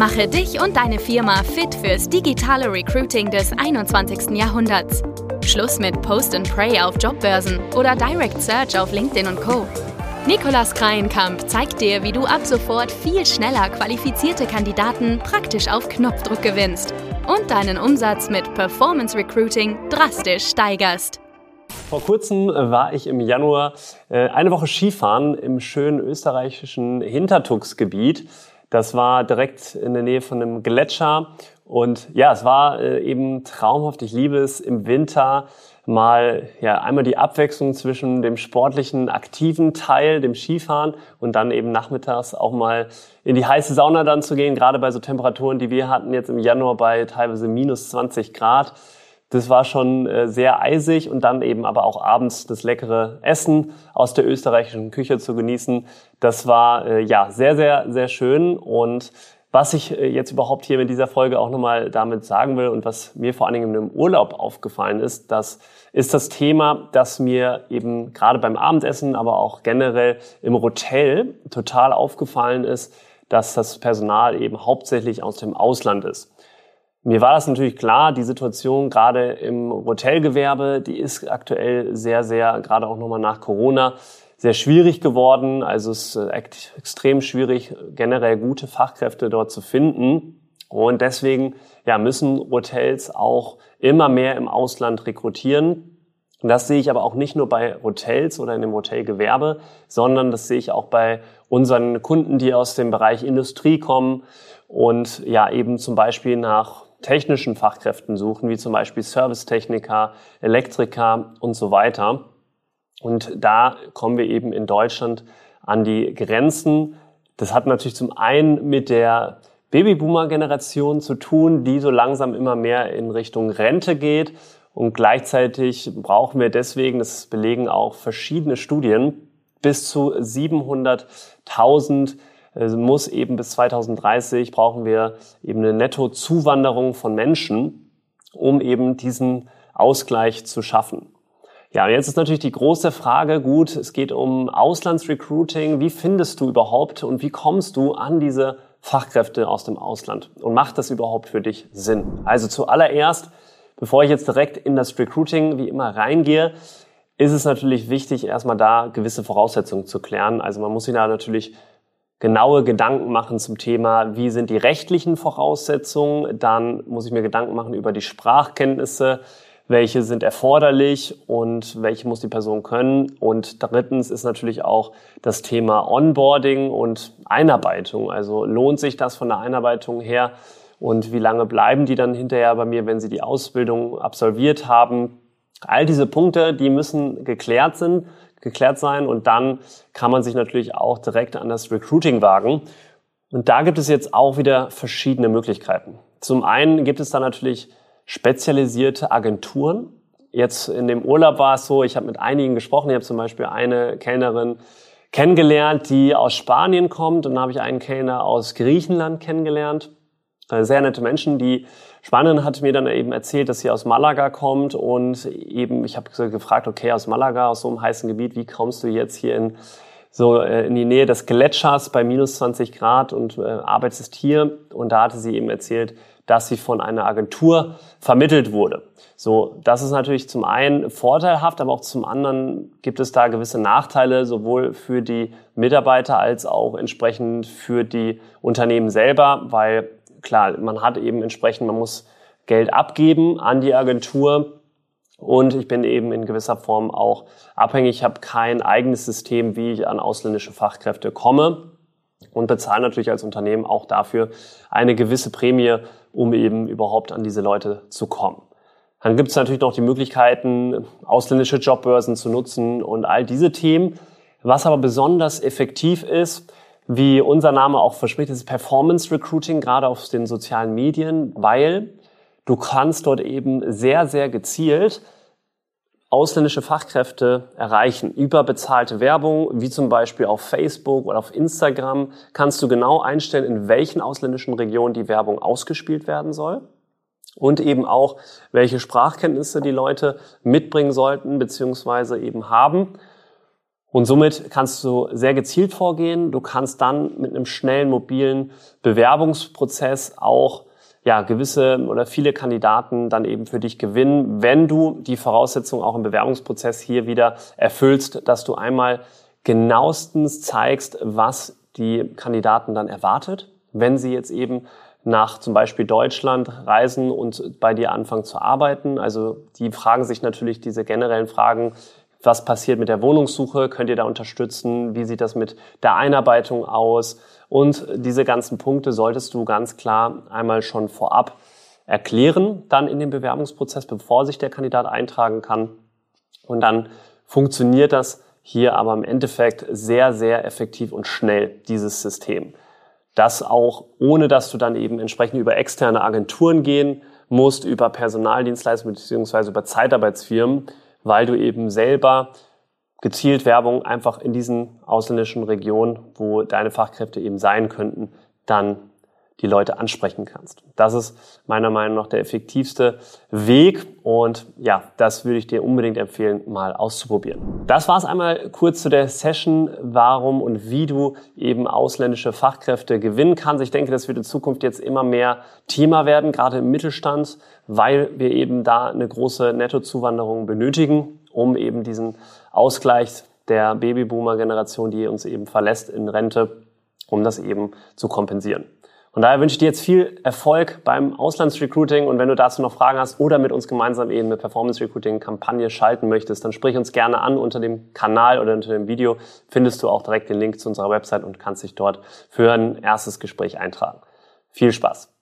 Mache dich und deine Firma fit fürs digitale Recruiting des 21. Jahrhunderts. Schluss mit Post and Pray auf Jobbörsen oder Direct Search auf LinkedIn und Co. Nikolas Kreienkamp zeigt dir, wie du ab sofort viel schneller qualifizierte Kandidaten praktisch auf Knopfdruck gewinnst und deinen Umsatz mit Performance Recruiting drastisch steigerst. Vor kurzem war ich im Januar äh, eine Woche Skifahren im schönen österreichischen Hintertuxgebiet. Das war direkt in der Nähe von einem Gletscher. Und ja, es war äh, eben traumhaft. Ich liebe es im Winter mal ja einmal die Abwechslung zwischen dem sportlichen, aktiven Teil, dem Skifahren und dann eben nachmittags auch mal in die heiße Sauna dann zu gehen, gerade bei so Temperaturen, die wir hatten jetzt im Januar bei teilweise minus 20 Grad. Das war schon äh, sehr eisig und dann eben aber auch abends das leckere Essen aus der österreichischen Küche zu genießen. Das war äh, ja sehr, sehr, sehr schön und was ich äh, jetzt überhaupt hier mit dieser Folge auch nochmal damit sagen will und was mir vor allen Dingen im Urlaub aufgefallen ist, das ist das Thema, das mir eben gerade beim Abendessen, aber auch generell im Hotel total aufgefallen ist, dass das Personal eben hauptsächlich aus dem Ausland ist. Mir war das natürlich klar, die Situation gerade im Hotelgewerbe, die ist aktuell sehr, sehr, gerade auch nochmal nach Corona, sehr schwierig geworden. Also es ist äh, extrem schwierig, generell gute Fachkräfte dort zu finden. Und deswegen ja, müssen Hotels auch immer mehr im Ausland rekrutieren. Das sehe ich aber auch nicht nur bei Hotels oder in dem Hotelgewerbe, sondern das sehe ich auch bei unseren Kunden, die aus dem Bereich Industrie kommen und ja eben zum Beispiel nach technischen Fachkräften suchen, wie zum Beispiel Servicetechniker, Elektriker und so weiter. Und da kommen wir eben in Deutschland an die Grenzen. Das hat natürlich zum einen mit der Babyboomer-Generation zu tun, die so langsam immer mehr in Richtung Rente geht. Und gleichzeitig brauchen wir deswegen, das belegen auch verschiedene Studien, bis zu 700.000 also muss eben bis 2030 brauchen wir eben eine Nettozuwanderung von Menschen, um eben diesen Ausgleich zu schaffen. Ja, und jetzt ist natürlich die große Frage, gut, es geht um Auslandsrecruiting. Wie findest du überhaupt und wie kommst du an diese Fachkräfte aus dem Ausland? Und macht das überhaupt für dich Sinn? Also zuallererst, bevor ich jetzt direkt in das Recruiting wie immer reingehe, ist es natürlich wichtig, erstmal da gewisse Voraussetzungen zu klären. Also man muss sich da natürlich genaue Gedanken machen zum Thema, wie sind die rechtlichen Voraussetzungen. Dann muss ich mir Gedanken machen über die Sprachkenntnisse, welche sind erforderlich und welche muss die Person können. Und drittens ist natürlich auch das Thema Onboarding und Einarbeitung. Also lohnt sich das von der Einarbeitung her und wie lange bleiben die dann hinterher bei mir, wenn sie die Ausbildung absolviert haben. All diese Punkte, die müssen geklärt sind geklärt sein und dann kann man sich natürlich auch direkt an das Recruiting wagen. Und da gibt es jetzt auch wieder verschiedene Möglichkeiten. Zum einen gibt es da natürlich spezialisierte Agenturen. Jetzt in dem Urlaub war es so, ich habe mit einigen gesprochen. Ich habe zum Beispiel eine Kellnerin kennengelernt, die aus Spanien kommt. Und dann habe ich einen Kellner aus Griechenland kennengelernt. Sehr nette Menschen, die Spanien hat mir dann eben erzählt, dass sie aus Malaga kommt und eben, ich habe gefragt, okay, aus Malaga, aus so einem heißen Gebiet, wie kommst du jetzt hier in so äh, in die Nähe des Gletschers bei minus 20 Grad und äh, arbeitest hier? Und da hatte sie eben erzählt, dass sie von einer Agentur vermittelt wurde. So, das ist natürlich zum einen vorteilhaft, aber auch zum anderen gibt es da gewisse Nachteile, sowohl für die Mitarbeiter als auch entsprechend für die Unternehmen selber, weil klar, man hat eben entsprechend, man muss Geld abgeben an die Agentur und ich bin eben in gewisser Form auch abhängig. Ich habe kein eigenes System, wie ich an ausländische Fachkräfte komme und bezahle natürlich als Unternehmen auch dafür eine gewisse Prämie, um eben überhaupt an diese Leute zu kommen. Dann gibt es natürlich noch die Möglichkeiten, ausländische Jobbörsen zu nutzen und all diese Themen. Was aber besonders effektiv ist, wie unser Name auch verspricht, ist Performance Recruiting, gerade auf den sozialen Medien, weil du kannst dort eben sehr, sehr gezielt ausländische Fachkräfte erreichen. Über bezahlte Werbung, wie zum Beispiel auf Facebook oder auf Instagram, kannst du genau einstellen, in welchen ausländischen Regionen die Werbung ausgespielt werden soll. Und eben auch, welche Sprachkenntnisse die Leute mitbringen sollten, beziehungsweise eben haben. Und somit kannst du sehr gezielt vorgehen. Du kannst dann mit einem schnellen, mobilen Bewerbungsprozess auch ja, gewisse oder viele Kandidaten dann eben für dich gewinnen, wenn du die Voraussetzungen auch im Bewerbungsprozess hier wieder erfüllst, dass du einmal genauestens zeigst, was die Kandidaten dann erwartet, wenn sie jetzt eben nach zum Beispiel Deutschland reisen und bei dir anfangen zu arbeiten. Also die fragen sich natürlich diese generellen Fragen, was passiert mit der Wohnungssuche, könnt ihr da unterstützen, wie sieht das mit der Einarbeitung aus und diese ganzen Punkte solltest du ganz klar einmal schon vorab erklären, dann in dem Bewerbungsprozess, bevor sich der Kandidat eintragen kann. Und dann funktioniert das hier aber im Endeffekt sehr, sehr effektiv und schnell, dieses System. Das auch ohne, dass du dann eben entsprechend über externe Agenturen gehen musst, über Personaldienstleistungen beziehungsweise über Zeitarbeitsfirmen, weil du eben selber gezielt Werbung einfach in diesen ausländischen Regionen, wo deine Fachkräfte eben sein könnten, dann die Leute ansprechen kannst. Das ist meiner Meinung nach der effektivste Weg und ja, das würde ich dir unbedingt empfehlen, mal auszuprobieren. Das war es einmal kurz zu der Session, warum und wie du eben ausländische Fachkräfte gewinnen kannst. Ich denke, das wird in Zukunft jetzt immer mehr Thema werden, gerade im Mittelstand, weil wir eben da eine große Nettozuwanderung benötigen um eben diesen Ausgleich der Babyboomer-Generation, die uns eben verlässt in Rente, um das eben zu kompensieren. Und daher wünsche ich dir jetzt viel Erfolg beim Auslandsrecruiting und wenn du dazu noch Fragen hast oder mit uns gemeinsam eben eine Performance Recruiting Kampagne schalten möchtest, dann sprich uns gerne an unter dem Kanal oder unter dem Video findest du auch direkt den Link zu unserer Website und kannst dich dort für ein erstes Gespräch eintragen. Viel Spaß!